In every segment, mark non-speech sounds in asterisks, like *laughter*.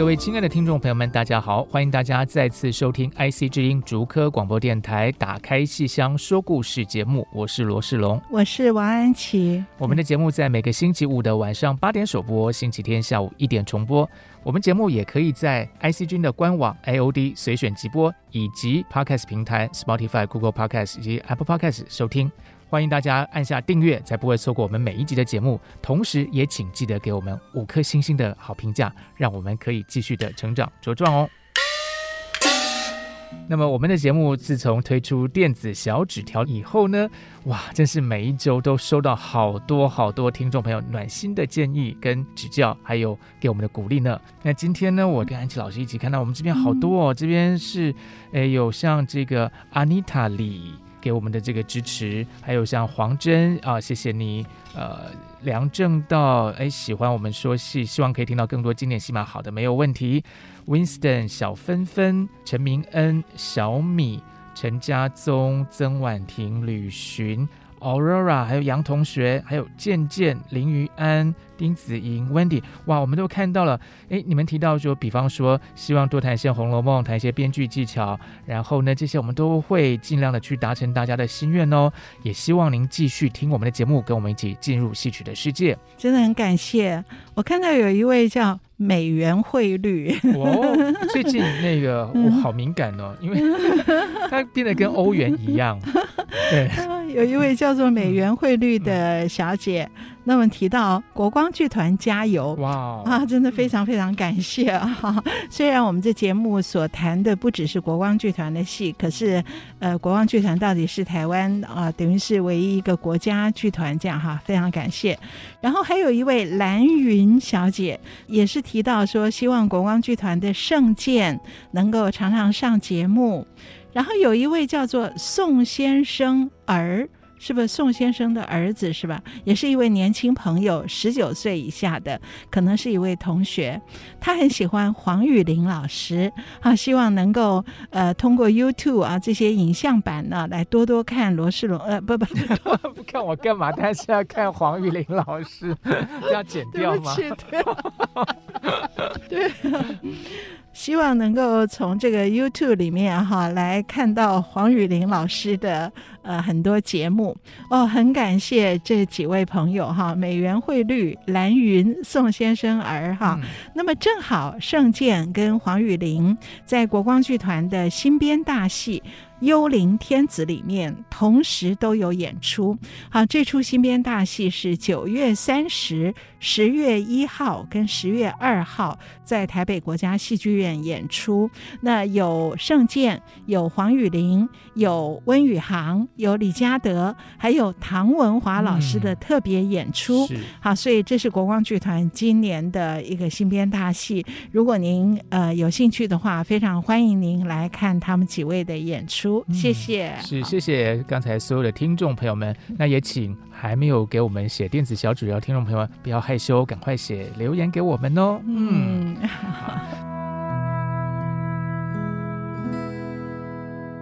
各位亲爱的听众朋友们，大家好！欢迎大家再次收听 IC 之音竹科广播电台《打开戏箱说故事》节目，我是罗世龙，我是王安琪。我们的节目在每个星期五的晚上八点首播，星期天下午一点重播。我们节目也可以在 IC 君的官网 AOD 随选直播，以及 Podcast 平台 Spotify、Google Podcast 以及 Apple Podcast 收听。欢迎大家按下订阅，才不会错过我们每一集的节目。同时，也请记得给我们五颗星星的好评价，让我们可以继续的成长茁壮哦。那么，我们的节目自从推出电子小纸条以后呢，哇，真是每一周都收到好多好多听众朋友暖心的建议跟指教，还有给我们的鼓励呢。那今天呢，我跟安琪老师一起看到我们这边好多哦，这边是诶有像这个阿妮塔里。给我们的这个支持，还有像黄真啊，谢谢你。呃，梁正道，哎，喜欢我们说戏，希望可以听到更多经典戏码。好的，没有问题。Winston、小芬芬、陈明恩、小米、陈家宗、曾婉婷、吕寻。Aurora，还有杨同学，还有健健、林于安、丁子莹、Wendy，哇，我们都看到了。哎，你们提到说，比方说，希望多谈一些《红楼梦》，谈一些编剧技巧，然后呢，这些我们都会尽量的去达成大家的心愿哦。也希望您继续听我们的节目，跟我们一起进入戏曲的世界。真的很感谢。我看到有一位叫美元汇率，哦，最近那个 *laughs* 我、哦、好敏感哦，因为 *laughs* 它变得跟欧元一样。对，*laughs* 有一位叫做美元汇率的小姐。那么提到国光剧团加油！哇啊，真的非常非常感谢啊！*laughs* 虽然我们这节目所谈的不只是国光剧团的戏，可是呃，国光剧团到底是台湾啊，等于是唯一一个国家剧团这样哈，非常感谢。然后还有一位蓝云小姐，也是提到说希望国光剧团的圣剑能够常常上节目。然后有一位叫做宋先生儿。是不是宋先生的儿子是吧？也是一位年轻朋友，十九岁以下的，可能是一位同学。他很喜欢黄雨玲老师，啊，希望能够呃通过 YouTube 啊这些影像版呢，来多多看罗世龙。呃，不不不，*laughs* 看我干嘛？但是要看黄雨玲老师，要剪掉吗？对，对。*laughs* 希望能够从这个 YouTube 里面哈来看到黄雨玲老师的呃很多节目哦，很感谢这几位朋友哈，美元汇率、蓝云、宋先生儿哈，嗯、那么正好盛健跟黄雨玲在国光剧团的新编大戏。幽灵天子里面同时都有演出，好，这出新编大戏是九月三十、十月一号跟十月二号在台北国家戏剧院演出。那有盛健，有黄雨玲，有温宇航，有李嘉德，还有唐文华老师的特别演出。嗯、好，所以这是国光剧团今年的一个新编大戏。如果您呃有兴趣的话，非常欢迎您来看他们几位的演出。谢谢，嗯、是谢谢刚才所有的听众朋友们，那也请还没有给我们写电子小纸条听众朋友们不要害羞，赶快写留言给我们哦。嗯。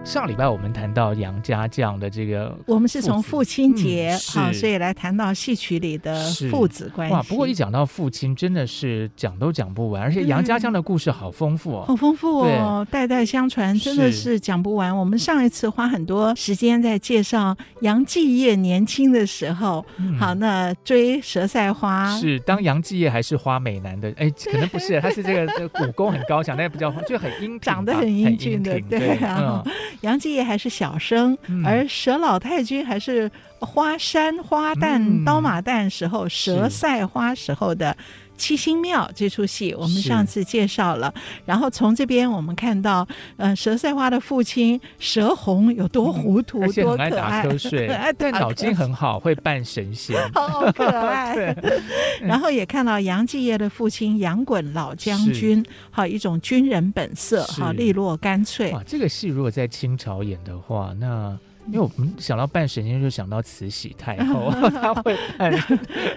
上礼拜我们谈到杨家将的这个，我们是从父亲节啊、嗯，所以来谈到戏曲里的父子关系。哇，不过一讲到父亲，真的是讲都讲不完，而且杨家将的故事好丰富哦，好丰富哦，代代相传，真的是讲不完。我们上一次花很多时间在介绍杨继业年轻的时候，嗯、好，那追佘赛花是当杨继业还是花美男的？哎，*laughs* 可能不是，他是这个武功很高强，但也不叫就很英长得很英俊的，对啊。嗯杨继业还是小生，嗯、而佘老太君还是花山花旦、嗯、刀马旦时候佘赛花时候的七星庙这出戏，我们上次介绍了。然后从这边我们看到，呃，佘赛花的父亲佘红有多糊涂，嗯、多可爱，打瞌睡，*laughs* 对，脑筋很好，会扮神仙，*laughs* 好可爱。对 *laughs* 然后也看到杨继业的父亲杨衮老将军，好一种军人本色，好利落干脆。哇，这个戏如果在清朝演的话，那。因为我们想到扮神仙，就想到慈禧太后，*laughs* 他会扮，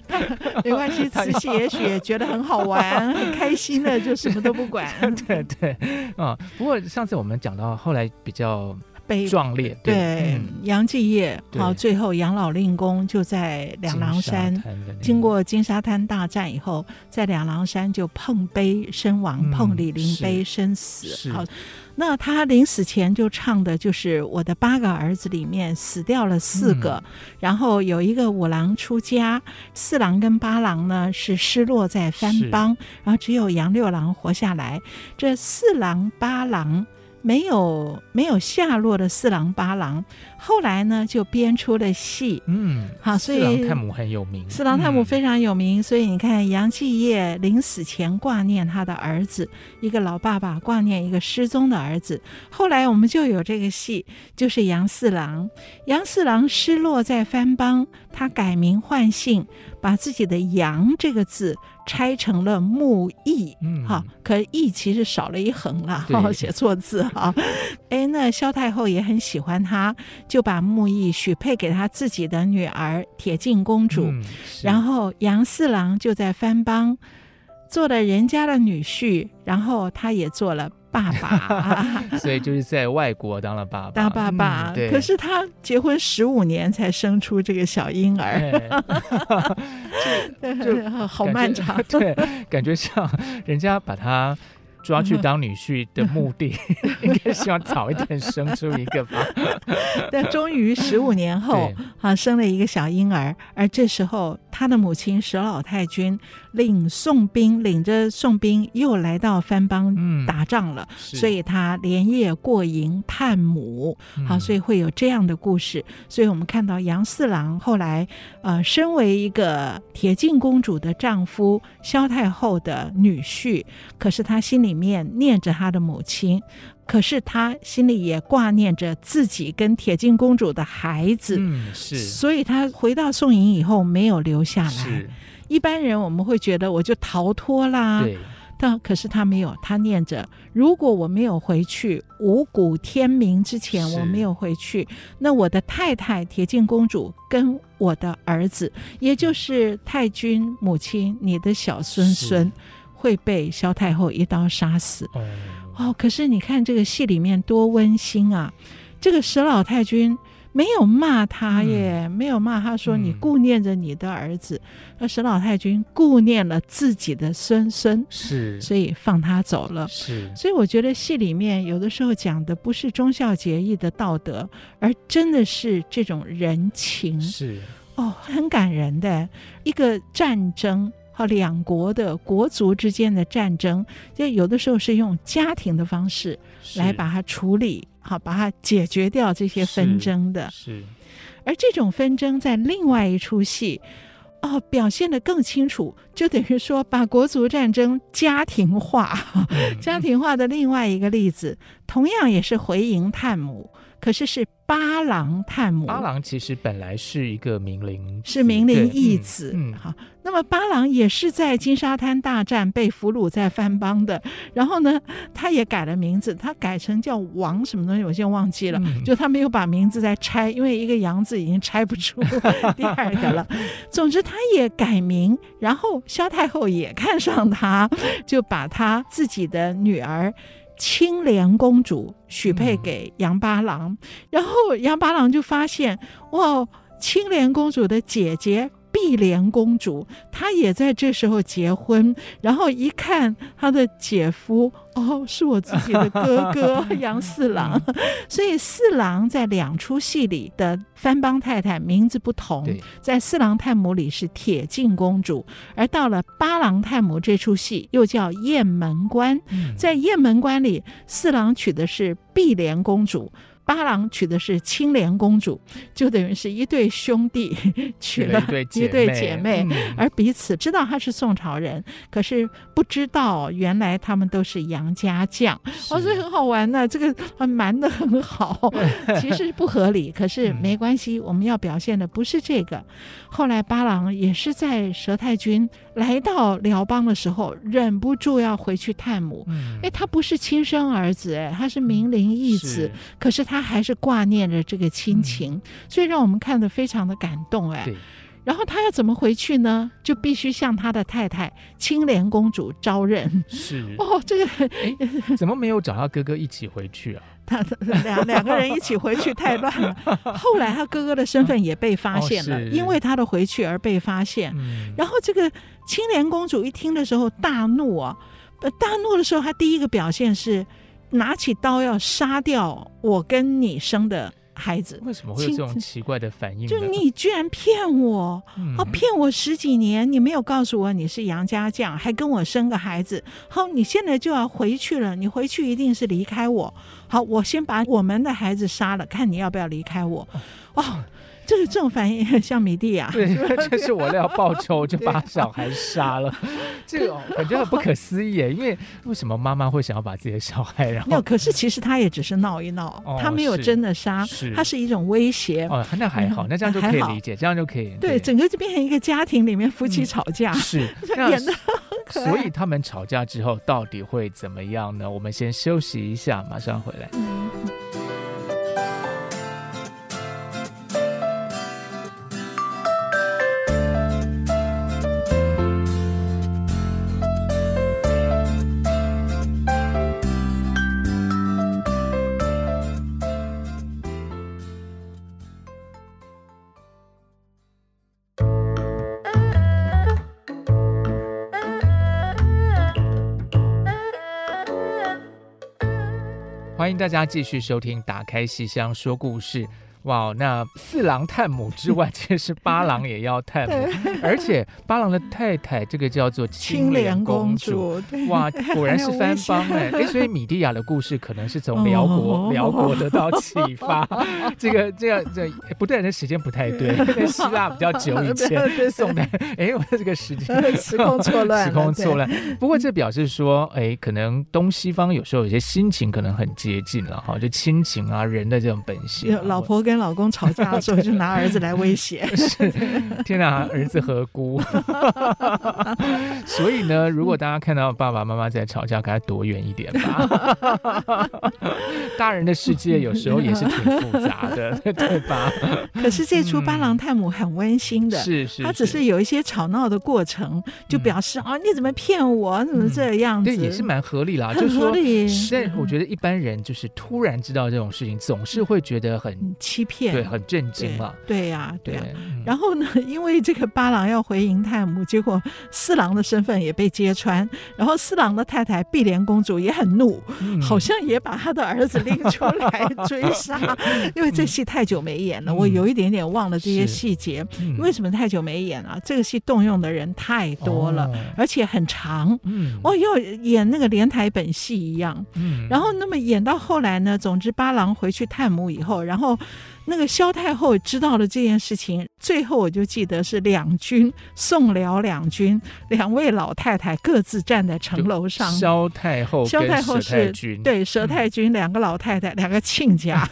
*laughs* 没关系，慈禧也许也觉得很好玩，很开心的，就什么都不管。*laughs* 对对啊，不过上次我们讲到后来比较悲壮烈，对，杨继业，好，最后养老令公就在两郎山，经过金沙滩大战以后，在两郎山就碰杯身亡，嗯、碰李陵碑身死，好。那他临死前就唱的就是我的八个儿子里面死掉了四个，嗯、然后有一个五郎出家，四郎跟八郎呢是失落在番邦，然后只有杨六郎活下来。这四郎八郎。没有没有下落的四郎八郎，后来呢就编出了戏，嗯，好，所以四郎探母很有名，四郎探母非常有名，嗯、所以你看杨继业临死前挂念他的儿子，一个老爸爸挂念一个失踪的儿子，后来我们就有这个戏，就是杨四郎，杨四郎失落在番邦，他改名换姓，把自己的杨这个字。拆成了木易，嗯，好，可易其实少了一横了，*laughs* 写错字哈。*laughs* 哎，那萧太后也很喜欢他，就把木易许配给他自己的女儿铁镜公主，嗯、然后杨四郎就在番邦做了人家的女婿，然后他也做了。爸爸，*laughs* 所以就是在外国当了爸爸，当爸爸。嗯、对，可是他结婚十五年才生出这个小婴儿，*laughs* 就好漫长。*laughs* 对，感觉像人家把他。抓去当女婿的目的，应该希望早一点生出一个吧。但终于十五年后，啊，生了一个小婴儿。而这时候，他的母亲佘老太君领宋兵，领着宋兵又来到番邦打仗了，嗯、所以他连夜过营探母。好，所以会有这样的故事。嗯、所以我们看到杨四郎后来，呃，身为一个铁镜公主的丈夫，萧太后的女婿，可是他心。里面念着他的母亲，可是他心里也挂念着自己跟铁镜公主的孩子，嗯，是，所以他回到宋营以后没有留下来。一般人我们会觉得我就逃脱啦，对，但可是他没有，他念着，如果我没有回去，五谷天明之前我没有回去，那我的太太铁镜公主跟我的儿子，也就是太君母亲，你的小孙孙。会被萧太后一刀杀死。哦，哦，可是你看这个戏里面多温馨啊！这个佘老太君没有骂他耶，嗯、没有骂他说你顾念着你的儿子，那佘、嗯、老太君顾念了自己的孙孙，是，所以放他走了。是，所以我觉得戏里面有的时候讲的不是忠孝节义的道德，而真的是这种人情，是哦，很感人的一个战争。好，两国的国族之间的战争，就有的时候是用家庭的方式来把它处理，好，把它解决掉这些纷争的。是，是而这种纷争在另外一出戏，哦，表现的更清楚，就等于说把国族战争家庭化，嗯、*laughs* 家庭化的另外一个例子，同样也是回营探母，可是是。八郎探母，八郎其实本来是一个名伶，是名伶义子。嗯，好，那么八郎也是在金沙滩大战被俘虏在番邦的。然后呢，他也改了名字，他改成叫王什么东西，我现在忘记了。嗯、就他没有把名字再拆，因为一个杨字已经拆不出第二个了。总之，他也改名。然后萧太后也看上他，就把他自己的女儿。青莲公主许配给杨八郎，嗯、然后杨八郎就发现，哇，青莲公主的姐姐。碧莲公主，她也在这时候结婚，然后一看她的姐夫，哦，是我自己的哥哥 *laughs* 杨四郎，*laughs* 所以四郎在两出戏里的番邦太太名字不同，在四郎探母里是铁镜公主，而到了八郎探母这出戏又叫雁门关，在雁门关里，四郎娶的是碧莲公主。八郎娶的是青莲公主，就等于是一对兄弟 *laughs* 娶了一对姐妹，而彼此知道他是宋朝人，可是不知道原来他们都是杨家将。哦，所以很好玩呢，这个瞒的很好，*laughs* 其实不合理，可是没关系，我们要表现的不是这个。后来八郎也是在佘太君来到辽邦的时候，忍不住要回去探母。哎，他不是亲生儿子，哎，他是明灵义子，可是他还是挂念着这个亲情，所以让我们看得非常的感动，哎。然后他要怎么回去呢？就必须向他的太太青莲公主招认。是 *laughs* 哦，这个怎么没有找他哥哥一起回去啊？*laughs* 他两两个人一起回去太乱了。*laughs* 后来他哥哥的身份也被发现了，哦、因为他的回去而被发现。嗯、然后这个青莲公主一听的时候大怒啊！大怒的时候，她第一个表现是拿起刀要杀掉我跟你生的。孩子为什么会有这种奇怪的反应？就你居然骗我，嗯、哦，骗我十几年，你没有告诉我你是杨家将，还跟我生个孩子。好，你现在就要回去了，你回去一定是离开我。好，我先把我们的孩子杀了，看你要不要离开我。哦。就是这种反应，像米蒂亚，对，就是我要报仇，就把小孩杀了，*laughs* 这个感觉很不可思议。因为为什么妈妈会想要把自己的小孩？然后没有，可是其实他也只是闹一闹，他没有真的杀，他是一种威胁。哦，那还好，那这样就可以理解，这样就可以。对，整个就变成一个家庭里面夫妻吵架，是 *laughs* 演的。所以他们吵架之后到底会怎么样呢？我们先休息一下，马上回来。欢迎大家继续收听《打开戏箱说故事》。哇，那四郎探母之外，其实八郎也要探母，*laughs* 而且八郎的太太这个叫做青莲公主。哇，果然是番邦哎 *laughs* 哎，所以米蒂亚的故事可能是从辽国 *laughs* 辽国得到启发。这个这样这不对，这时间不太对，在希腊比较久以前，宋代哎，我的这个时间时空错乱，时空错乱。不过这表示说，哎，可能东西方有时候有些心情可能很接近了哈，就亲情啊，人的这种本性。老婆跟跟老公吵架的时候，*laughs* 就拿儿子来威胁。*laughs* 是，*laughs* 天哪，儿子何辜？所以呢，*laughs* 如果大家看到爸爸妈妈在吵架，赶快躲远一点吧。*laughs* 大人的世界有时候也是挺复杂的，对吧？可是这出《八郎探母》很温馨的，是是，他只是有一些吵闹的过程，就表示啊，你怎么骗我？怎么这样子？对，也是蛮合理啦，*laughs* 就是说，但我觉得一般人就是突然知道这种事情，总是会觉得很欺骗，对，很震惊了。对呀，对呀。然后呢，因为这个八郎要回营探母，结果四郎的身份也被揭穿，然后四郎的太太碧莲公主也很怒，好像也把他的儿子拎出来追杀。*laughs* 因为这戏太久没演了，我有一点点忘了这些细节。为什么太久没演啊？这个戏动用的人太多了，而且很长。嗯哦，要演那个连台本戏一样。嗯然后那么演到后来呢，总之八郎回去探母以后，然后。那个萧太后知道了这件事情，最后我就记得是两军宋辽两军两位老太太各自站在城楼上。萧太后，萧太后是对佘太君两个老太太，两个亲家，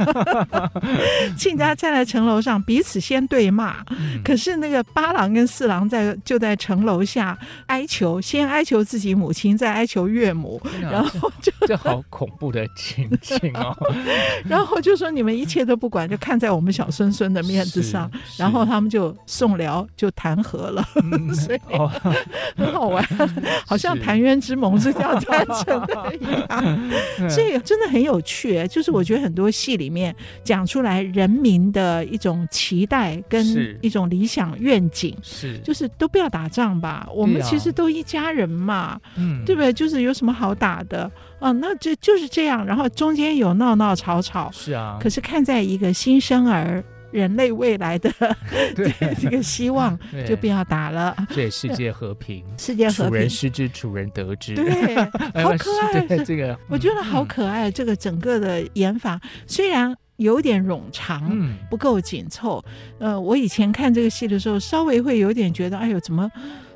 *laughs* 亲家站在城楼上彼此先对骂。可是那个八郎跟四郎在就在城楼下哀求，先哀求自己母亲，再哀求岳母，然后就这好恐怖的情景哦。*laughs* 然后就说你们一切都不管，就看。在我们小孙孙的面子上，然后他们就宋辽就谈和了，嗯、*laughs* 所以、哦、*laughs* 很好玩，*laughs* 好像澶渊之盟是这样诞生的一样。所以真的很有趣，就是我觉得很多戏里面讲出来人民的一种期待跟一种理想愿景，是。就是都不要打仗吧，我们其实都一家人嘛，嗯，对不对？就是有什么好打的？啊，那就就是这样，然后中间有闹闹吵吵，是啊。可是看在一个新生儿人类未来的 *laughs* 这个希望，*laughs* 就不要打了。对，世界和平，*laughs* 世界和平，楚人失之，楚人得之。对，好可爱。对这个，我觉得好可爱。这个整个的演法虽然有点冗长，不够紧凑。呃，我以前看这个戏的时候，稍微会有点觉得，哎呦，怎么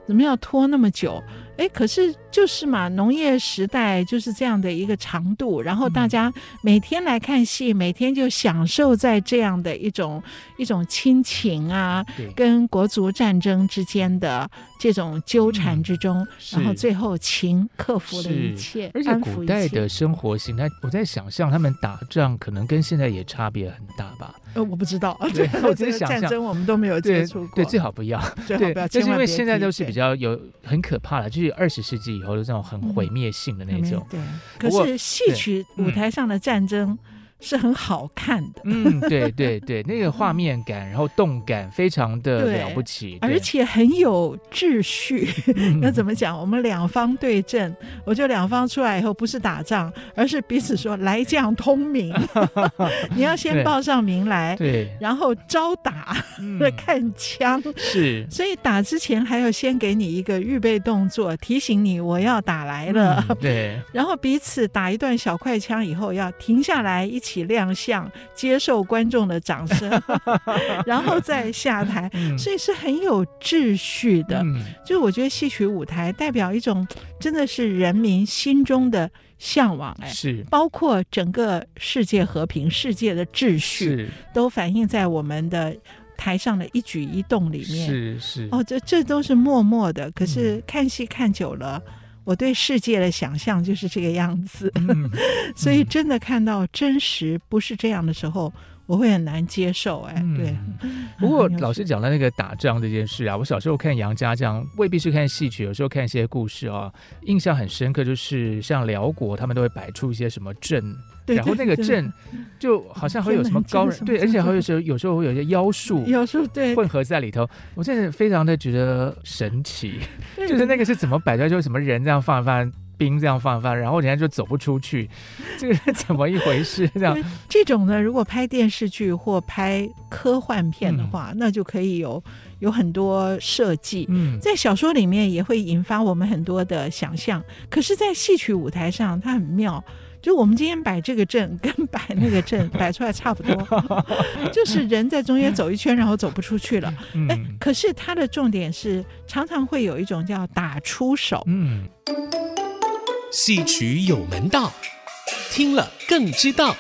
怎么要拖那么久？哎，可是就是嘛，农业时代就是这样的一个长度，然后大家每天来看戏，嗯、每天就享受在这样的一种一种亲情啊，跟国族战争之间的这种纠缠之中，嗯、然后最后情克服了一切，而且古代的生活形态，我在想象他们打仗可能跟现在也差别很大吧。呃，我不知道，对，*laughs* 我只是想象，战争我们都没有接触过，对，最好不要，最好不要，就是因为现在都是比较有很可怕的，就是二十世纪以后就这种很毁灭性的那种。对，可是戏曲舞台上的战争。是很好看的，嗯，对对对，那个画面感，然后动感非常的了不起，而且很有秩序。那怎么讲？我们两方对阵，我就两方出来以后不是打仗，而是彼此说来将通明，*laughs* 你要先报上名来，对，然后招打，*laughs* 看枪，是，所以打之前还要先给你一个预备动作，提醒你我要打来了，对，*laughs* 然后彼此打一段小快枪以后要停下来一起。起亮相，接受观众的掌声，*laughs* 然后再下台，嗯、所以是很有秩序的。嗯、就我觉得戏曲舞台代表一种真的是人民心中的向往，哎，是包括整个世界和平、世界的秩序，是都反映在我们的台上的一举一动里面。是是哦，这这都是默默的，可是看戏看久了。嗯我对世界的想象就是这个样子，*laughs* 嗯、所以真的看到真实不是这样的时候，我会很难接受。哎，嗯、对。*laughs* 不过老师讲的那个打仗这件事啊，我小时候看杨家将，未必是看戏曲，有时候看一些故事啊，印象很深刻，就是像辽国他们都会摆出一些什么阵。对，然后那个阵就好像会有什么高人，对，而且还有时候有时候会有一些妖术，*laughs* 妖术对混合在里头，我真的非常的觉得神奇，就是那个是怎么摆出来，就什么人这样放一放，兵这样放一放，然后人家就走不出去，这个是怎么一回事？这样这种呢，如果拍电视剧或拍科幻片的话，那就可以有有很多设计，嗯，在小说里面也会引发我们很多的想象，可是，在戏曲舞台上，它很妙。就我们今天摆这个阵，跟摆那个阵 *laughs* 摆出来差不多，就是人在中间走一圈，然后走不出去了。哎，可是它的重点是常常会有一种叫打出手。嗯，戏曲有门道，听了更知道。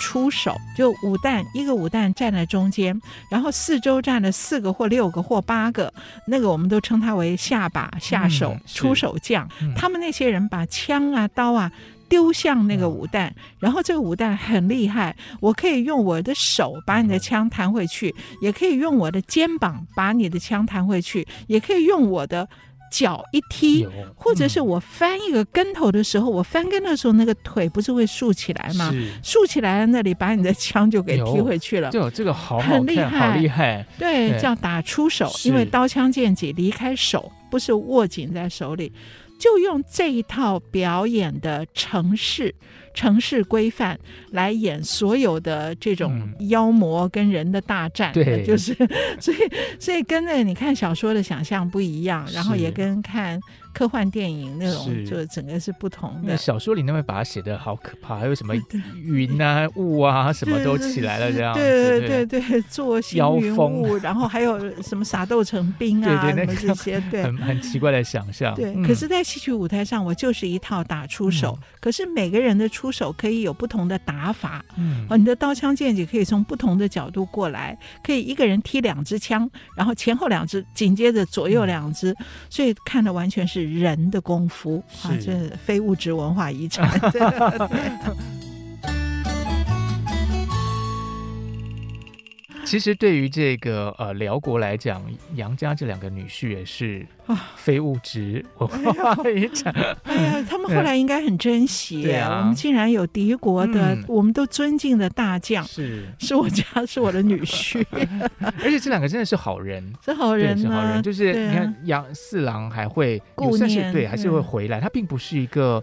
出手就五弹，一个五弹站在中间，然后四周站了四个或六个或八个，那个我们都称他为下把下手、嗯、出手将。嗯、他们那些人把枪啊刀啊丢向那个武弹，嗯、然后这个武弹很厉害，我可以用我的手把你的枪弹回去，也可以用我的肩膀把你的枪弹回去，也可以用我的。脚一踢，或者是我翻一个跟头的时候，嗯、我翻跟的时候，那个腿不是会竖起来吗？竖起来了，那里把你的枪就给踢回去了。就，这个好厉害，好厉害。对，对。叫打出手，因为刀枪剑戟离开手，不是握紧在手里，就用这一套表演的城市、城市规范来演所有的这种妖魔跟人的大战，嗯、对，就是所以所以跟那个你看小说的想象不一样，然后也跟看。科幻电影那种，就整个是不同的。小说里那边把它写的好可怕，还有什么 *laughs* 云啊、雾啊，什么都起来了这样。对对对对，坐行云雾，然后还有什么撒豆成兵啊，*laughs* 什么这些，对，*laughs* 很很奇怪的想象。对，可是，在戏曲舞台上，我就是一套打出手。可是每个人的出手可以有不同的打法。嗯，哦你的刀枪剑戟可以从不同的角度过来，可以一个人踢两支枪，然后前后两支，紧接着左右两支，所以看的完全是。人的功夫啊，这非物质文化遗产。*laughs* *laughs* 其实对于这个呃辽国来讲，杨家这两个女婿也是非物质 *laughs* 文化遗产。哎呀，他们后来应该很珍惜。对啊，我们竟然有敌国的，嗯、我们都尊敬的大将，是是我家是我的女婿，*laughs* 而且这两个真的是好人，是好人，是好人。就是你看杨、啊、四郎还会顾念，对，还是会回来。他并不是一个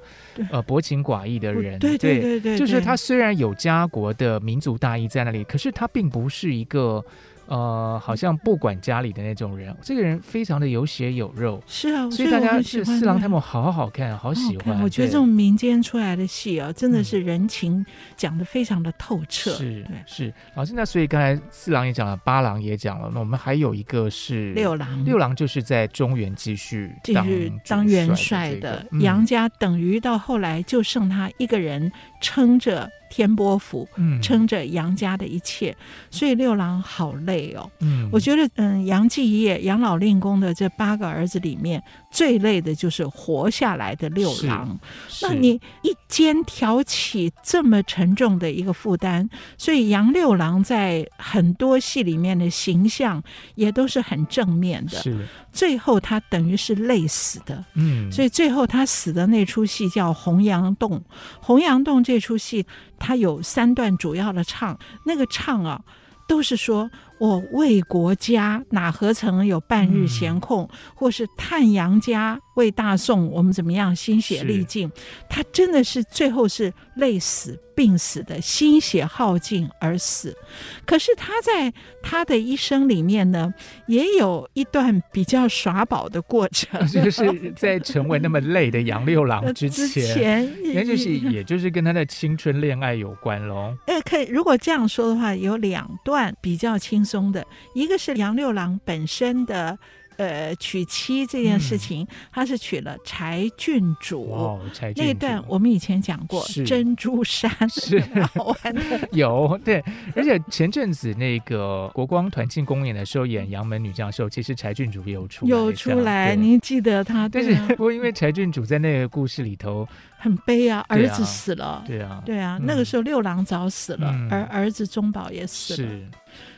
呃薄情寡义的人，对对对对，对，就是他虽然有家国的民族大义在那里，可是他并不是一个。呃，好像不管家里的那种人，这个人非常的有血有肉，是啊，所以大家是四郎他们好好看，好喜欢。我觉得这种民间出来的戏啊，真的是人情讲的非常的透彻。是是，老师，那所以刚才四郎也讲了，八郎也讲了，那我们还有一个是六郎，六郎就是在中原继续继续当元帅的，杨家等于到后来就剩他一个人撑着。天波府撑着杨家的一切，嗯，所以六郎好累哦。嗯，我觉得，嗯，杨继业、杨老令公的这八个儿子里面，最累的就是活下来的六郎。那你一肩挑起这么沉重的一个负担，所以杨六郎在很多戏里面的形象也都是很正面的。是，最后他等于是累死的。嗯，所以最后他死的那出戏叫《洪阳洞》。《洪阳洞》这出戏。他有三段主要的唱，那个唱啊，都是说。我为国家，哪何曾有半日闲空？嗯、或是叹杨家为大宋，我们怎么样心血力尽？他真的是最后是累死、病死的，心血耗尽而死。可是他在他的一生里面呢，也有一段比较耍宝的过程，*laughs* 就是在成为那么累的杨六郎之前，之前那就是也就是跟他的青春恋爱有关喽。呃，可以，如果这样说的话，有两段比较轻松。中的。一个是杨六郎本身的呃娶妻这件事情，嗯、他是娶了柴郡主。哦，柴郡主。那一段我们以前讲过，珍珠山。是。好玩的。有对，而且前阵子那个国光团庆公演的时候演杨门女将的时候，其实柴郡主有出有出来，您记得他？但是不过因为柴郡主在那个故事里头很悲啊，儿子死了，对啊，对啊，那个时候六郎早死了，嗯、而儿子中宝也死了。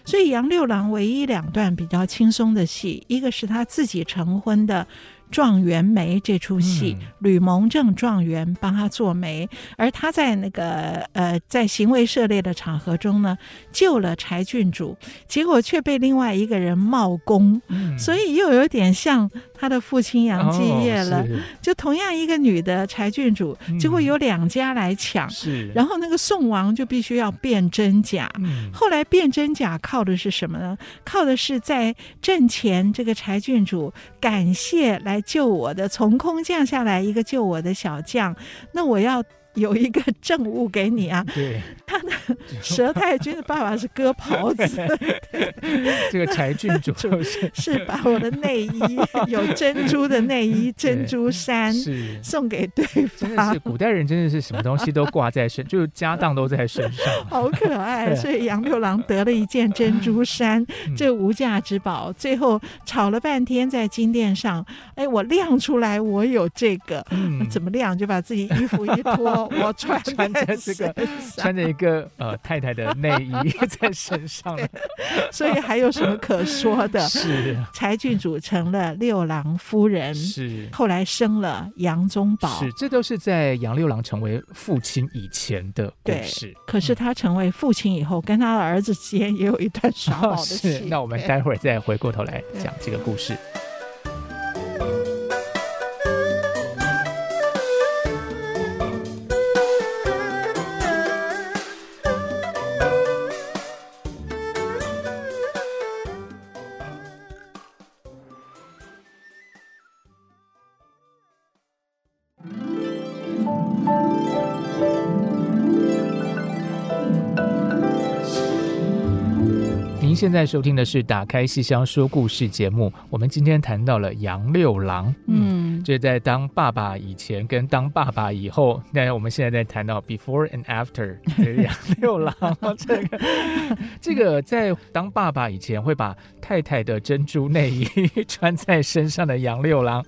是。所以杨六郎唯一两段比较轻松的戏，一个是他自己成婚的。状元媒这出戏，吕蒙正状元帮他做媒，而他在那个呃在行为涉猎的场合中呢，救了柴郡主，结果却被另外一个人冒功，嗯、所以又有点像他的父亲杨继业了。哦、就同样一个女的柴郡主，结果有两家来抢，是、嗯，然后那个宋王就必须要辨真假。嗯、后来辨真假靠的是什么呢？靠的是在阵前这个柴郡主感谢来。救我的，从空降下来一个救我的小将，那我要。有一个证物给你啊！*laughs* 对，他的佘太君的爸爸是割袍子，*laughs* 这个柴郡主 *laughs* 是把我的内衣有珍珠的内衣、珍珠衫是送给对方。真的是古代人，真的是什么东西都挂在身，就是家当都在身上，好可爱。所以杨六郎得了一件珍珠衫，这无价之宝，最后吵了半天在金殿上，哎，我亮出来，我有这个，怎么亮？就把自己衣服一脱。我穿 *laughs* 穿着这个，穿着一个呃太太的内衣 *laughs* 在身上，所以还有什么可说的？*laughs* 是柴郡主成了六郎夫人，是后来生了杨宗保，是这都是在杨六郎成为父亲以前的故事。可是他成为父亲以后，跟他的儿子之间也有一段耍宝的戏。那我们待会儿再回过头来讲这个故事。现在收听的是《打开戏箱说故事》节目。我们今天谈到了杨六郎，嗯，这在当爸爸以前跟当爸爸以后。那我们现在在谈到 before and after 杨六郎，这个 *laughs* 这个在当爸爸以前会把太太的珍珠内衣穿在身上的杨六郎。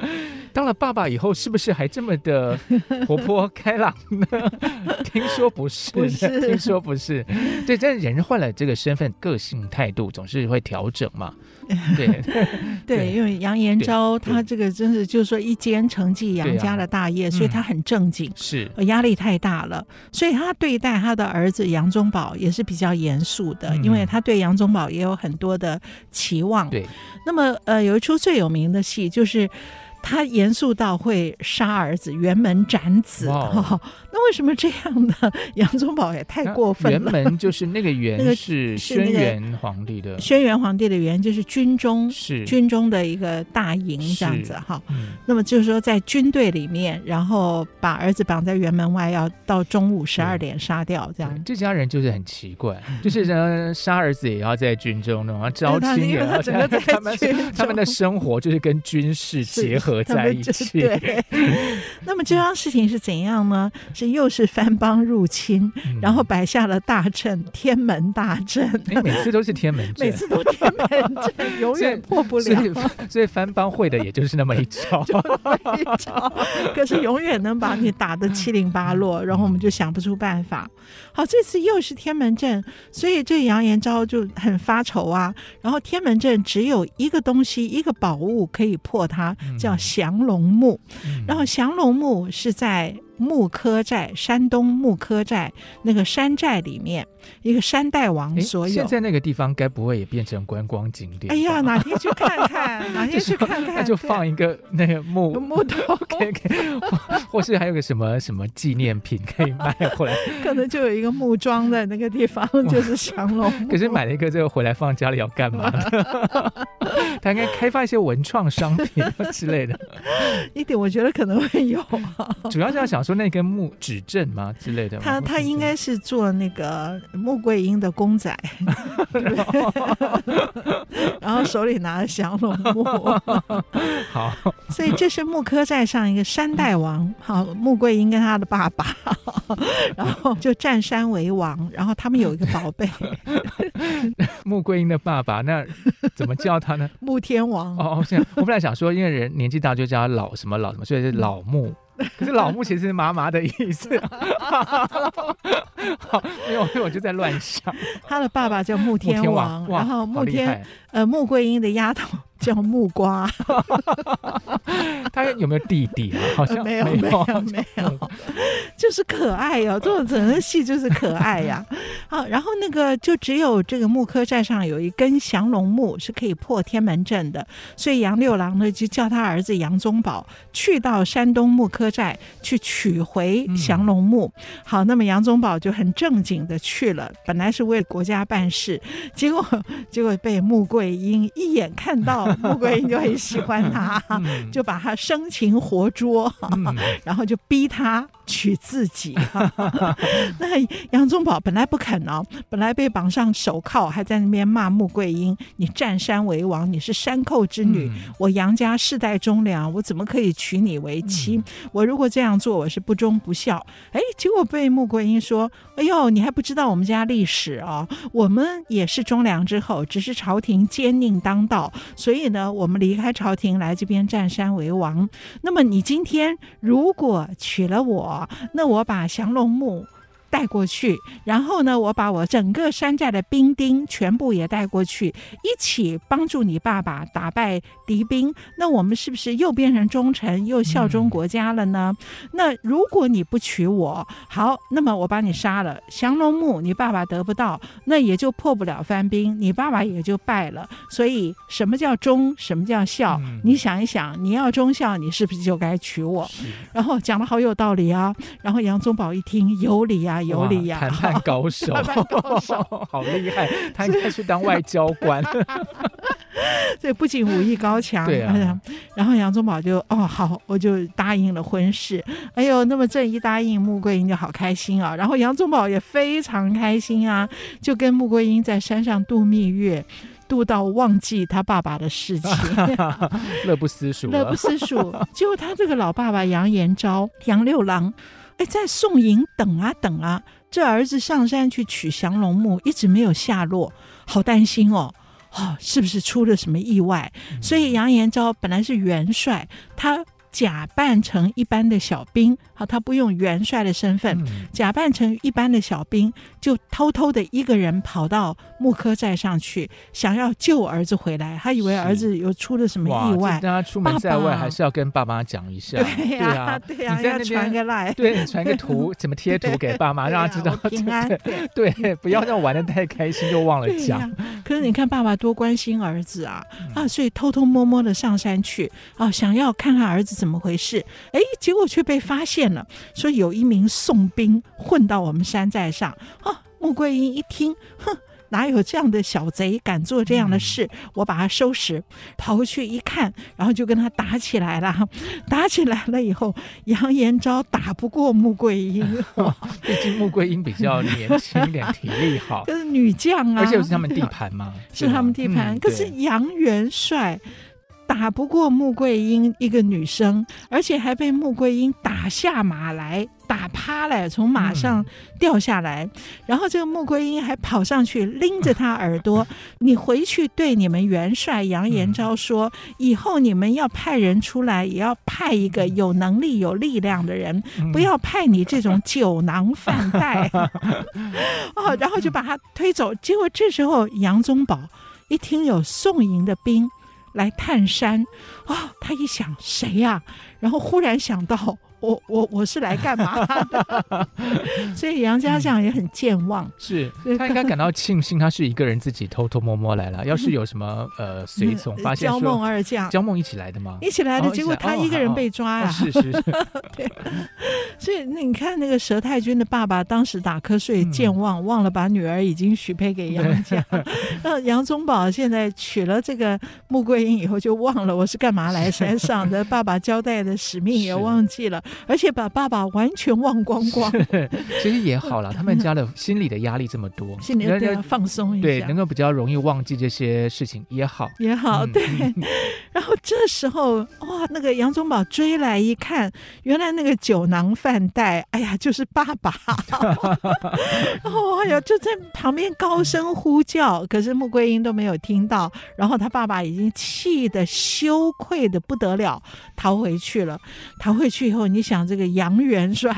当了爸爸以后，是不是还这么的 *laughs* 活泼开朗呢？*laughs* 听说不是，不是，听说不是。对，但人换了这个身份，个性态度总是会调整嘛。*laughs* 对对，对，因为杨延昭他这个真是就是说一肩承继杨家的大业，啊、所以他很正经，是压力太大了，所以他对待他的儿子杨宗保也是比较严肃的，嗯、因为他对杨宗保也有很多的期望。对，那么呃，有一出最有名的戏就是。他严肃到会杀儿子，辕门斩子。*laughs* 那为什么这样呢？杨宗保也太过分了。辕门就是那个 *laughs* 辕是轩辕皇帝的，轩辕皇帝的辕就是军中是军中的一个大营这样子哈。嗯、那么就是说在军队里面，然后把儿子绑在辕门外，要到中午十二点杀掉这样。这家人就是很奇怪，*laughs* 就是呢杀儿子也要在军中，然后招亲也要在，他们 *laughs* 他们的生活就是跟军事结合。在一起，对。那么这桩事情是怎样呢？是又是番邦入侵，嗯、*laughs* 然后摆下了大阵，天门大阵。哎，每次都是天门 *laughs* 阵，每次都天门阵，*laughs* 永远破不了。所以，所以番邦会的也就是那么一招，一招。可是永远能把你打得七零八落，然后我们就想不出办法。好，这次又是天门阵，所以这杨延昭就很发愁啊。然后天门阵只有一个东西，一个宝物可以破它，叫降龙木。然后降龙木是在。木柯寨，山东木柯寨那个山寨里面，一个山大王所有。现在那个地方该不会也变成观光景点？哎呀，哪天去看看，哪天去看看，*laughs* 那就放一个那个木木头，可以可以，*laughs* 或是还有个什么什么纪念品可以买回来？可能就有一个木桩在那个地方，就是降龙。*laughs* 可是买了一个这个回来放家里要干嘛呢？他应该开发一些文创商品之类的。一点我觉得可能会有，主要是要想。说那根木指镇吗之类的？他他应该是做那个穆桂英的公仔，*laughs* 然后手里拿着降龙木。*laughs* 好，所以这是木柯寨上一个山大王，好，穆桂英跟他的爸爸，*laughs* 然后就占山为王，然后他们有一个宝贝。穆桂英的爸爸，那怎么叫他呢？穆天王。哦，这样。我本来想说，因为人年纪大，就叫他老什么老什么，所以是老穆。*laughs* 可是老木其实是麻麻的意思，*laughs* *laughs* 好，没有，没有我就在乱想。他的爸爸叫穆天王，然后穆天呃穆桂英的丫头。*laughs* 叫木瓜，*laughs* 他有没有弟弟啊？好像没有，没有，没有，*laughs* 就是可爱哟、哦。这种整个戏就是可爱呀。好，然后那个就只有这个木柯寨上有一根降龙木是可以破天门阵的，所以杨六郎呢就叫他儿子杨宗保去到山东木柯寨去取回降龙木。嗯、好，那么杨宗保就很正经的去了，本来是为国家办事，结果结果被穆桂英一眼看到。穆桂英就很喜欢他，*laughs* 就把他生擒活捉，*laughs* 然后就逼他。娶自己，*laughs* 那杨宗保本来不肯哦，本来被绑上手铐，还在那边骂穆桂英：“你占山为王，你是山寇之女，嗯、我杨家世代忠良，我怎么可以娶你为妻？嗯、我如果这样做，我是不忠不孝。”哎，结果被穆桂英说：“哎呦，你还不知道我们家历史啊？我们也是忠良之后，只是朝廷奸佞当道，所以呢，我们离开朝廷来这边占山为王。那么你今天如果娶了我，那我把降龙木带过去，然后呢，我把我整个山寨的兵丁全部也带过去，一起帮助你爸爸打败敌兵。那我们是不是又变成忠臣，又效忠国家了呢？嗯、那如果你不娶我，好，那么我把你杀了，降龙木你爸爸得不到，那也就破不了番兵，你爸爸也就败了。所以，什么叫忠？什么叫孝？嗯、你想一想，你要忠孝，你是不是就该娶我？然后讲的好有道理啊。然后杨宗保一听，有理啊。有理呀，谈判高手，*laughs* 谈判高手 *laughs* 好厉害，他应该去当外交官。*laughs* 所以不仅武艺高强，对啊。然后杨宗保就哦好，我就答应了婚事。哎呦，那么这一答应，穆桂英就好开心啊。然后杨宗保也非常开心啊，就跟穆桂英在山上度蜜月，度到忘记他爸爸的事情，乐不思蜀，乐不思蜀。结果他这个老爸爸杨延昭、杨六郎。哎，在宋营等啊等啊，这儿子上山去取降龙木，一直没有下落，好担心哦，哦，是不是出了什么意外？嗯、所以杨延昭本来是元帅，他假扮成一般的小兵，好，他不用元帅的身份，嗯假扮成一般的小兵，就偷偷的一个人跑到木科寨上去，想要救儿子回来。他以为儿子有出了什么意外，让他出门在外还是要跟爸妈讲一下。对呀，对呀，要传个赖，对，传个图，怎么贴图给爸妈，让他知道平安。对，不要让玩的太开心就忘了讲。可是你看爸爸多关心儿子啊啊，所以偷偷摸摸的上山去啊，想要看看儿子怎么回事。哎，结果却被发现了，说有一名宋兵混到我们山寨上啊。穆桂英一听，哼。哪有这样的小贼敢做这样的事？我把他收拾，跑回去一看，然后就跟他打起来了。打起来了以后，杨延昭打不过穆桂英，*laughs* 毕竟穆桂英比较年轻一点，体力好。*laughs* 可是女将啊，而且是他们地盘嘛，*laughs* 是他们地盘。可是杨元帅。打不过穆桂英一个女生，而且还被穆桂英打下马来，打趴了，从马上掉下来。嗯、然后这个穆桂英还跑上去拎着他耳朵：*laughs* “你回去对你们元帅杨延昭说，嗯、以后你们要派人出来，也要派一个有能力、有力量的人，嗯、不要派你这种酒囊饭袋。嗯 *laughs* ”哦，然后就把他推走。结果这时候杨宗保一听有宋营的兵。来探山，啊、他一想谁呀、然后忽然想到。我我我是来干嘛的？*laughs* 所以杨家将也很健忘，是他应该感到庆幸，他是一个人自己偷偷摸摸来了。要是有什么呃随从发现说，焦梦二将，焦梦一起来的吗？一起来的，结果他一个人被抓啊！是是是，*laughs* 对。所以那你看那个佘太君的爸爸当时打瞌睡健忘，忘了把女儿已经许配给杨家。*laughs* 那杨宗保现在娶了这个穆桂英以后，就忘了我是干嘛来山上的，爸爸交代的使命也忘记了。而且把爸爸完全忘光光，其实也好了。*laughs* 他们家的心理的压力这么多，心里对放松一下，对，能够比较容易忘记这些事情也好，也好。对，然后这时候哇，那个杨宗保追来一看，原来那个酒囊饭袋，哎呀，就是爸爸。*laughs* 然后哎呀，就在旁边高声呼叫，可是穆桂英都没有听到。然后他爸爸已经气得羞愧的不得了，逃回去了。逃回去以后，你想这个杨元帅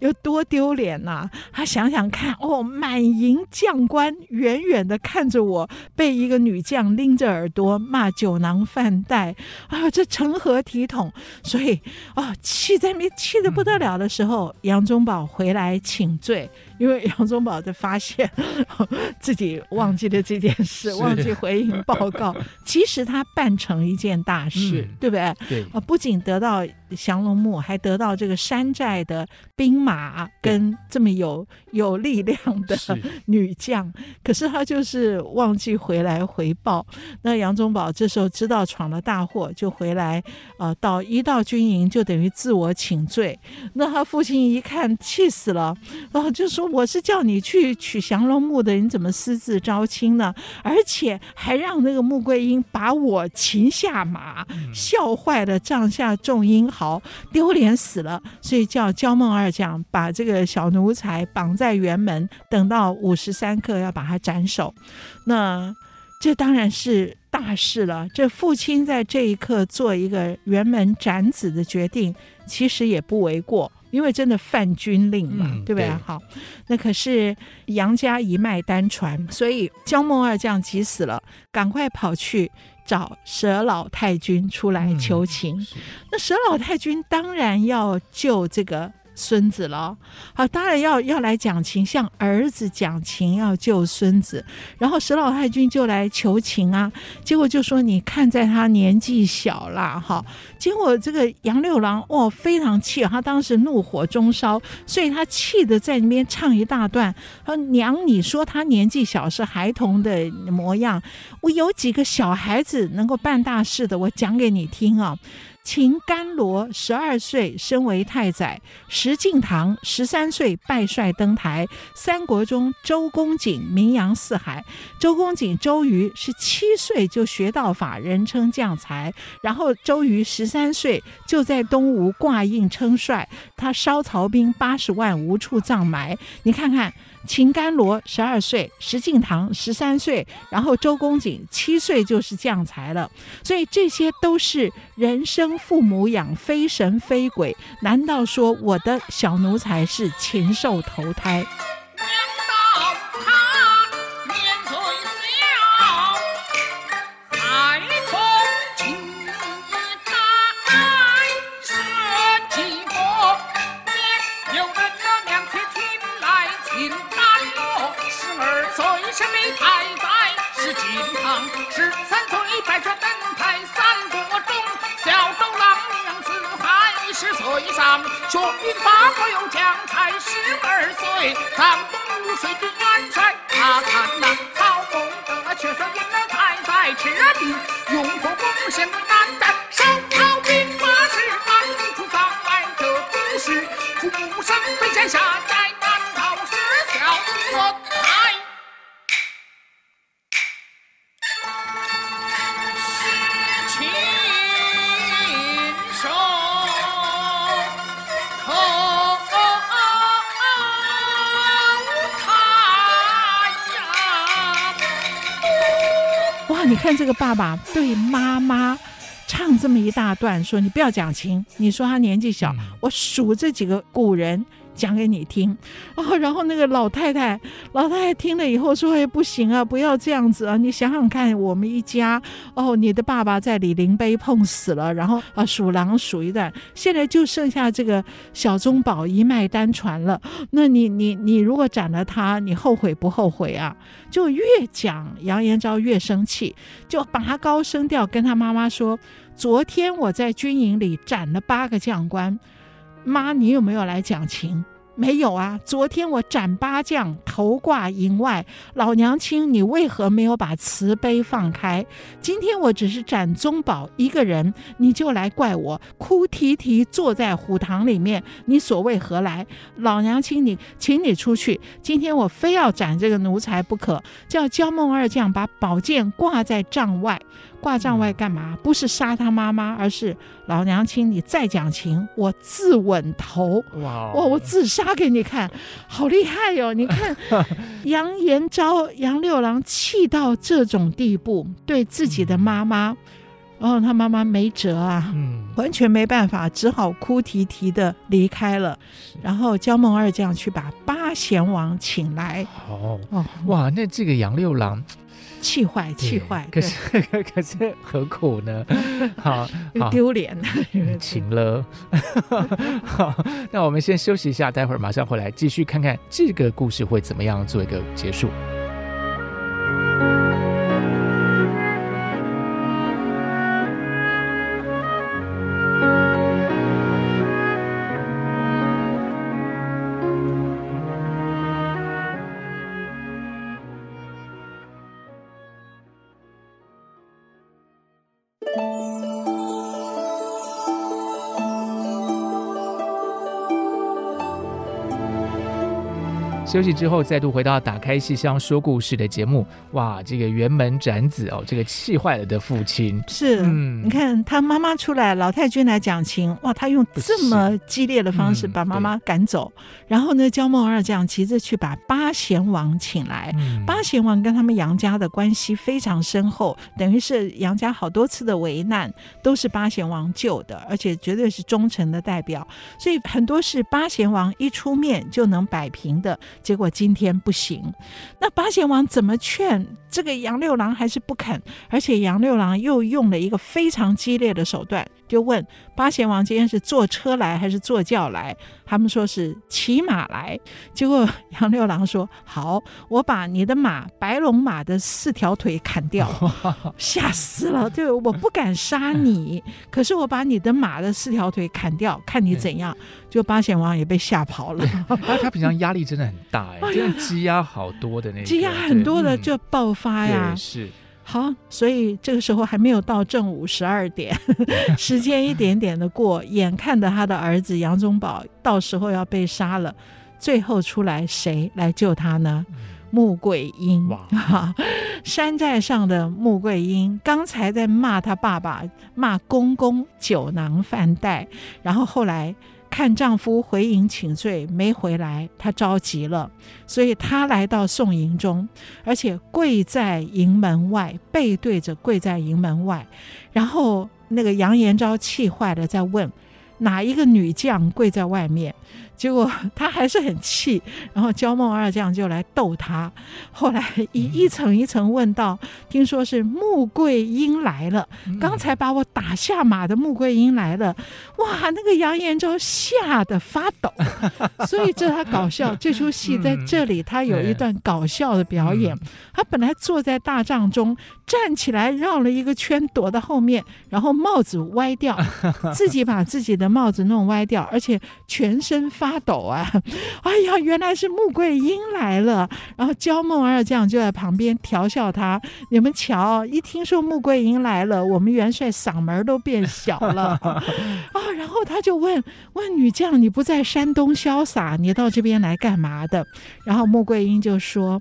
有多丢脸呐、啊？他想想看，哦，满营将官远远的看着我被一个女将拎着耳朵骂酒囊饭袋，啊，这成何体统？所以哦，气在没气得不得了的时候，杨宗保回来请罪。因为杨宗保就发现自己忘记了这件事，忘记回应报告。其实他办成一件大事，嗯、对不对？对啊，不仅得到降龙木，还得到这个山寨的兵马跟这么有有力量的 *laughs* 女将。可是他就是忘记回来回报。那杨宗保这时候知道闯了大祸，就回来啊、呃，到一到军营就等于自我请罪。那他父亲一看，气死了，然后就说。我是叫你去取降龙木的，你怎么私自招亲呢？而且还让那个穆桂英把我擒下马，笑坏了帐下众英豪，丢脸死了。所以叫焦梦二将把这个小奴才绑在辕门，等到午时三刻要把他斩首。那这当然是大事了。这父亲在这一刻做一个辕门斩子的决定，其实也不为过。因为真的犯军令嘛，嗯、对不对？对好，那可是杨家一脉单传，所以焦梦二将急死了，赶快跑去找佘老太君出来求情。嗯、那佘老太君当然要救这个。孙子了，好，当然要要来讲情，向儿子讲情，要救孙子。然后佘老太君就来求情啊，结果就说：“你看在他年纪小啦，哈。”结果这个杨六郎哦非常气，他当时怒火中烧，所以他气得在那边唱一大段：“说娘，你说他年纪小是孩童的模样，我有几个小孩子能够办大事的，我讲给你听啊。”秦甘罗十二岁升为太宰，石敬瑭十三岁拜帅登台。三国中周公瑾名扬四海，周公瑾周瑜是七岁就学道法，人称将才。然后周瑜十三岁就在东吴挂印称帅，他烧曹兵八十万无处葬埋。你看看秦甘罗十二岁，石敬瑭十三岁，然后周公瑾七岁就是将才了。所以这些都是人生父母养，非神非鬼。难道说我的小奴才是禽兽投胎？学兵法我有将才十二岁，上东吴水军元帅，他看那曹孟德却说赢了太在，赤壁勇破攻陷为难战，烧曹兵马是满出障碍，这不是父母生非先下你看这个爸爸对妈妈唱这么一大段，说你不要讲情，你说他年纪小，我数这几个古人。讲给你听，哦，然后那个老太太，老太太听了以后说：“哎，不行啊，不要这样子啊！你想想看，我们一家，哦，你的爸爸在里灵碑碰死了，然后啊，数狼数一段，现在就剩下这个小宗宝一脉单传了。那你你你如果斩了他，你后悔不后悔啊？”就越讲杨延昭越生气，就拔高声调跟他妈妈说：“昨天我在军营里斩了八个将官。”妈，你有没有来讲情？没有啊，昨天我斩八将，头挂营外。老娘亲，你为何没有把慈悲放开？今天我只是斩宗保一个人，你就来怪我，哭啼啼坐在虎堂里面，你所为何来？老娘亲你，请你出去。今天我非要斩这个奴才不可，叫焦孟二将把宝剑挂在帐外。挂帐外干嘛？不是杀他妈妈，而是老娘亲，你再讲情，我自刎头。哇！哇！我自杀给你看，好厉害哟、哦！你看 *laughs* 杨延昭、杨六郎气到这种地步，对自己的妈妈，然后、嗯哦、他妈妈没辙啊，嗯、完全没办法，只好哭啼啼的离开了。然后焦孟二将去把八贤王请来。哦哦，哇！那这个杨六郎。气坏，气坏。可是，*laughs* 可是何苦呢？*laughs* 好，丢脸，情了。*laughs* 好，那我们先休息一下，待会儿马上回来继续看看这个故事会怎么样做一个结束。休息之后，再度回到打开戏箱说故事的节目。哇，这个辕门斩子哦，这个气坏了的父亲是，嗯，你看他妈妈出来，老太君来讲情，哇，他用这么激烈的方式把妈妈赶走。嗯、然后呢，焦梦二将急着去把八贤王请来。嗯、八贤王跟他们杨家的关系非常深厚，等于是杨家好多次的危难都是八贤王救的，而且绝对是忠诚的代表，所以很多是八贤王一出面就能摆平的。结果今天不行，那八贤王怎么劝这个杨六郎还是不肯，而且杨六郎又用了一个非常激烈的手段，就问八贤王今天是坐车来还是坐轿来？他们说是骑马来。结果杨六郎说：“好，我把你的马白龙马的四条腿砍掉。*laughs* ”吓死了！对，我不敢杀你，*laughs* 可是我把你的马的四条腿砍掉，看你怎样。就八贤王也被吓跑了。他他平常压力真的很大哎，这样积压好多的那个，积压很多的就爆发呀。是好，所以这个时候还没有到正午十二点，*laughs* 时间一点点的过，眼看着他的儿子杨宗保到时候要被杀了，最后出来谁来救他呢？穆桂英。哇，山寨上的穆桂英刚才在骂他爸爸，骂公公酒囊饭袋，然后后来。看丈夫回营请罪没回来，她着急了，所以她来到宋营中，而且跪在营门外，背对着跪在营门外。然后那个杨延昭气坏了，在问哪一个女将跪在外面。结果他还是很气，然后焦梦二将就来逗他。后来一一层一层问到，听说是穆桂英来了，刚才把我打下马的穆桂英来了。哇，那个杨延昭吓得发抖。*laughs* 所以这他搞笑，这出戏在这里他有一段搞笑的表演。他本来坐在大帐中，站起来绕了一个圈，躲到后面，然后帽子歪掉，*laughs* 自己把自己的帽子弄歪掉，而且全身发。发抖啊！*laughs* 哎呀，原来是穆桂英来了。然后焦梦二将就在旁边调笑他：“你们瞧，一听说穆桂英来了，我们元帅嗓门都变小了 *laughs* 啊！”然后他就问问女将：“你不在山东潇洒，你到这边来干嘛的？”然后穆桂英就说：“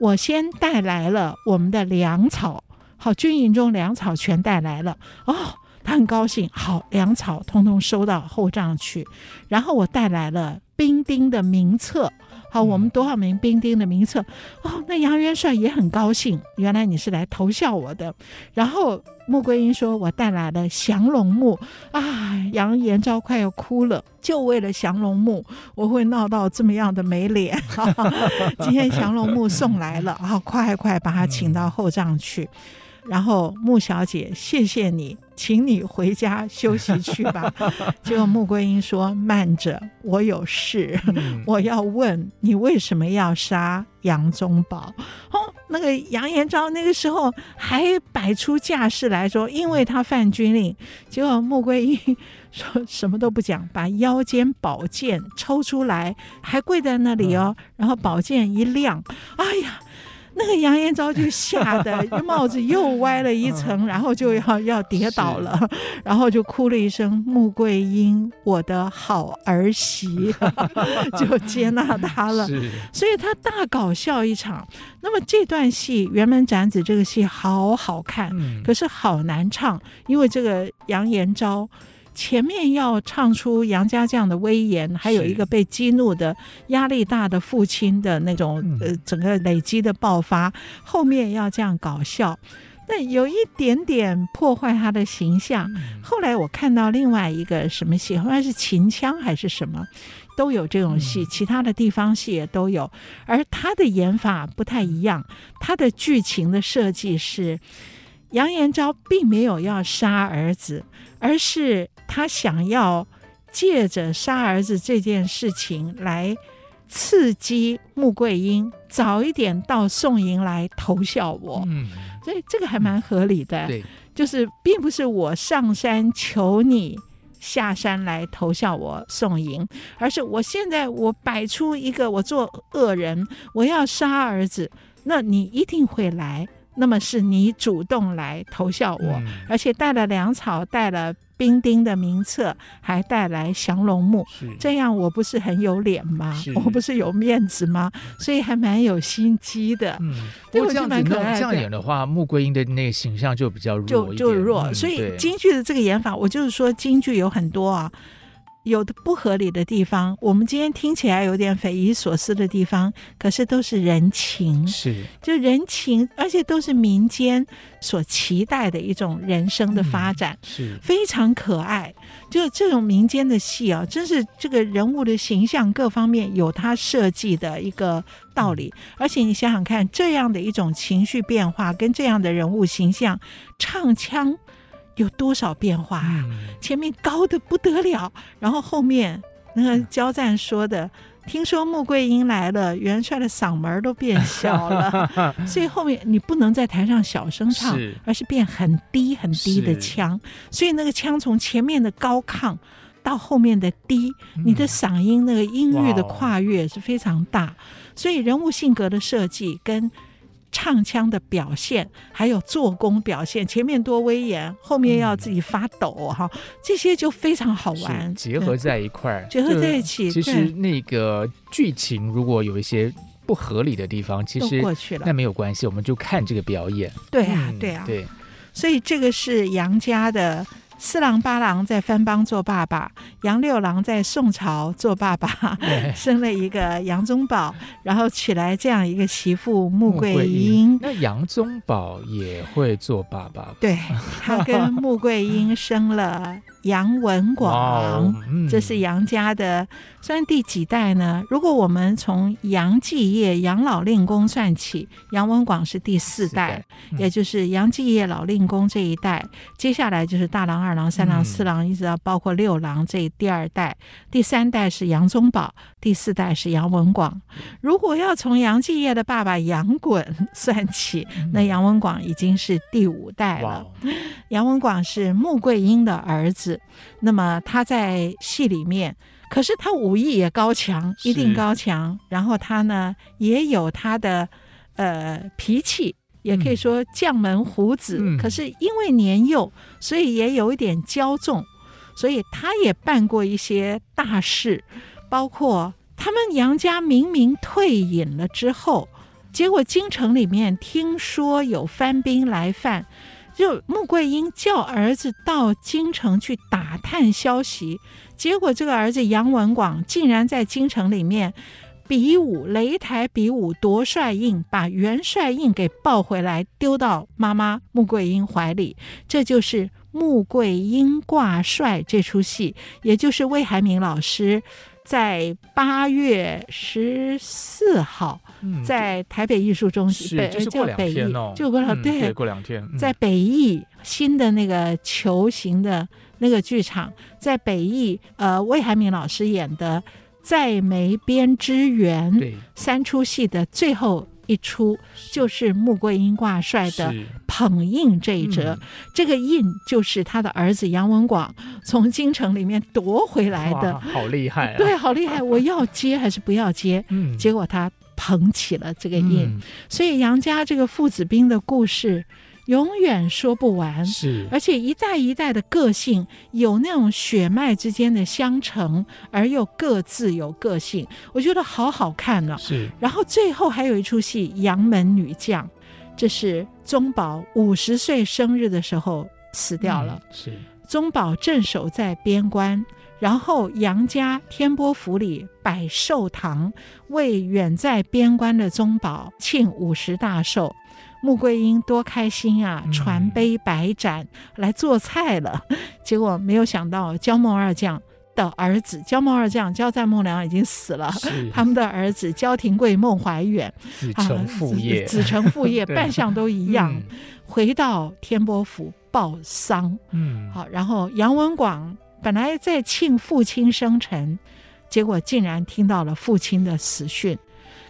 我先带来了我们的粮草，好，军营中粮草全带来了哦。”他很高兴，好，粮草通通收到后帐去，然后我带来了兵丁的名册，好，我们多少名兵丁的名册，哦，那杨元帅也很高兴，原来你是来投效我的。然后穆桂英说，我带来了降龙木，啊，杨延昭快要哭了，就为了降龙木，我会闹到这么样的没脸。*laughs* 今天降龙木送来了，啊，快快把他请到后帐去。然后穆小姐，谢谢你，请你回家休息去吧。*laughs* 结果穆桂英说：“慢着，我有事，嗯、我要问你为什么要杀杨宗保？”哦，那个杨延昭那个时候还摆出架势来说，因为他犯军令。结果穆桂英说什么都不讲，把腰间宝剑抽出来，还跪在那里哦。然后宝剑一亮，哎呀！那个杨延昭就吓得 *laughs* 帽子又歪了一层，然后就要要跌倒了，*laughs* 然后就哭了一声：“穆桂英，我的好儿媳，*laughs* 就接纳他了。”所以他大搞笑一场。那么这段戏《辕门斩子》这个戏好好看，可是好难唱，因为这个杨延昭。前面要唱出杨家将的威严，还有一个被激怒的压力大的父亲的那种呃整个累积的爆发，后面要这样搞笑，那有一点点破坏他的形象。后来我看到另外一个什么戏，好像是秦腔还是什么，都有这种戏，其他的地方戏也都有，而他的演法不太一样，他的剧情的设计是杨延昭并没有要杀儿子，而是。他想要借着杀儿子这件事情来刺激穆桂英早一点到宋营来投效我，嗯，所以这个还蛮合理的。对，就是并不是我上山求你下山来投效我宋营，而是我现在我摆出一个我做恶人，我要杀儿子，那你一定会来，那么是你主动来投效我，嗯，而且带了粮草，带了。兵丁的名册还带来降龙木，这样我不是很有脸吗？我不是有面子吗？所以还蛮有心机的。嗯，对，我觉得蛮可爱的。这样演的话，穆桂英的那个形象就比较弱，就就弱。嗯、所以京剧的这个演法，我就是说京剧有很多啊。有的不合理的地方，我们今天听起来有点匪夷所思的地方，可是都是人情，是就人情，而且都是民间所期待的一种人生的发展，嗯、是非常可爱。就这种民间的戏啊，真是这个人物的形象各方面有他设计的一个道理。而且你想想看，这样的一种情绪变化跟这样的人物形象，唱腔。有多少变化啊？前面高的不得了，然后后面那个焦赞说的，听说穆桂英来了，元帅的嗓门都变小了，*laughs* 所以后面你不能在台上小声唱，而是变很低很低的腔，所以那个腔从前面的高亢到后面的低，你的嗓音那个音域的跨越是非常大，所以人物性格的设计跟。唱腔的表现，还有做工表现，前面多威严，后面要自己发抖哈、嗯，这些就非常好玩，结合在一块儿，结合在一起。其实那个剧情如果有一些不合理的地方，其实过去了，那没有关系，我们就看这个表演。对啊，对啊，对。所以这个是杨家的四郎八郎在番邦做爸爸，杨六郎在宋朝做爸爸，生了一个杨宗保，然后娶来这样一个媳妇穆桂英。那杨宗保也会做爸爸？对，他跟穆桂英生了。杨文广，这是杨家的，算第几代呢？如果我们从杨继业、杨老令公算起，杨文广是第四代，也就是杨继业老令公这一代。接下来就是大郎、二郎、三郎、四郎，嗯、一直到包括六郎这第二代。第三代是杨宗保，第四代是杨文广。如果要从杨继业的爸爸杨衮算起，嗯、那杨文广已经是第五代了。杨文广是穆桂英的儿子。那么他在戏里面，可是他武艺也高强，一定高强。然后他呢也有他的呃脾气，也可以说将门虎子。嗯、可是因为年幼，所以也有一点骄纵，所以他也办过一些大事，包括他们杨家明明退隐了之后，结果京城里面听说有番兵来犯。就穆桂英叫儿子到京城去打探消息，结果这个儿子杨文广竟然在京城里面比武，擂台比武夺帅印，把元帅印给抱回来，丢到妈妈穆桂英怀里。这就是穆桂英挂帅这出戏，也就是魏海敏老师。在八月十四号，在台北艺术中心，北就北艺，就过两对，过两天，在北艺新的那个球形的那个剧场，在北艺，呃，魏海敏老师演的《在梅边之缘》三出戏的最后。一出就是穆桂英挂帅的捧印这一折，嗯、这个印就是他的儿子杨文广从京城里面夺回来的，好厉害、啊！对，好厉害！我要接还是不要接？嗯，结果他捧起了这个印，嗯、所以杨家这个父子兵的故事。永远说不完，是，而且一代一代的个性有那种血脉之间的相承，而又各自有个性，我觉得好好看呢、啊。是，然后最后还有一出戏《杨门女将》，这是宗保五十岁生日的时候死掉了。嗯、是，宗保镇守在边关，然后杨家天波府里摆寿堂，为远在边关的宗保庆五十大寿。穆桂英多开心啊！传杯摆盏来做菜了，嗯、*laughs* 结果没有想到焦孟二将的儿子焦孟二将焦赞孟良已经死了，*laughs* 他们的儿子焦廷贵、孟怀远。子承父业，啊、子承父业，*laughs* 扮相都一样，嗯、回到天波府报丧。嗯，好，然后杨文广本来在庆父亲生辰，结果竟然听到了父亲的死讯，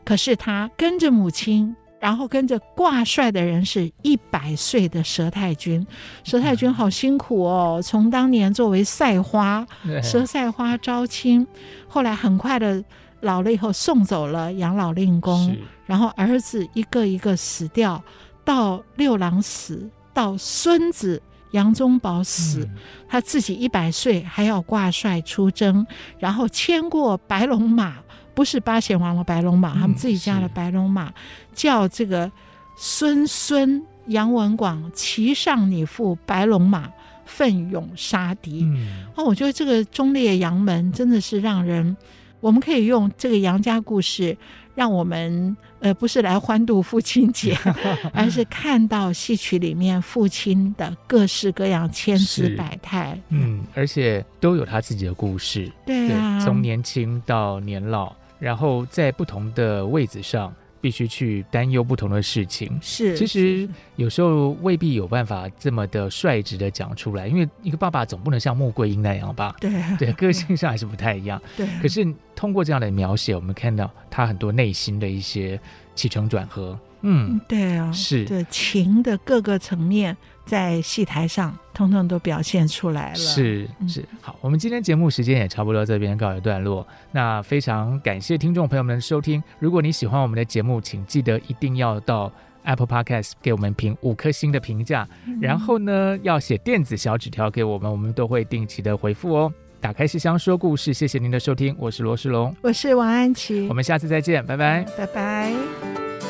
可是他跟着母亲。然后跟着挂帅的人是一百岁的佘太君，佘太君好辛苦哦。从当年作为赛花，佘赛花招亲，后来很快的老了以后送走了杨老令公，然后儿子一个一个死掉，到六郎死，到孙子杨宗保死，嗯、他自己一百岁还要挂帅出征，然后牵过白龙马。不是八贤王的白龙马，他们自己家的白龙马，嗯、叫这个孙孙杨文广骑上你父白龙马，奋勇杀敌。嗯、哦，我觉得这个忠烈杨门真的是让人，我们可以用这个杨家故事，让我们呃不是来欢度父亲节，*laughs* 而是看到戏曲里面父亲的各式各样千姿百态。嗯，而且都有他自己的故事。对啊，从年轻到年老。然后在不同的位置上，必须去担忧不同的事情。是，其实有时候未必有办法这么的率直的讲出来，因为一个爸爸总不能像穆桂英那样吧？对，对，个性上还是不太一样。*laughs* 对，可是通过这样的描写，我们看到他很多内心的一些起承转合。嗯，对啊，是对情的各个层面。在戏台上，通通都表现出来了。是是，好，我们今天节目时间也差不多，这边告一段落。那非常感谢听众朋友们的收听。如果你喜欢我们的节目，请记得一定要到 Apple Podcast 给我们评五颗星的评价，嗯、然后呢，要写电子小纸条给我们，我们都会定期的回复哦。打开信箱说故事，谢谢您的收听，我是罗世龙，我是王安琪，我们下次再见，拜拜，拜拜。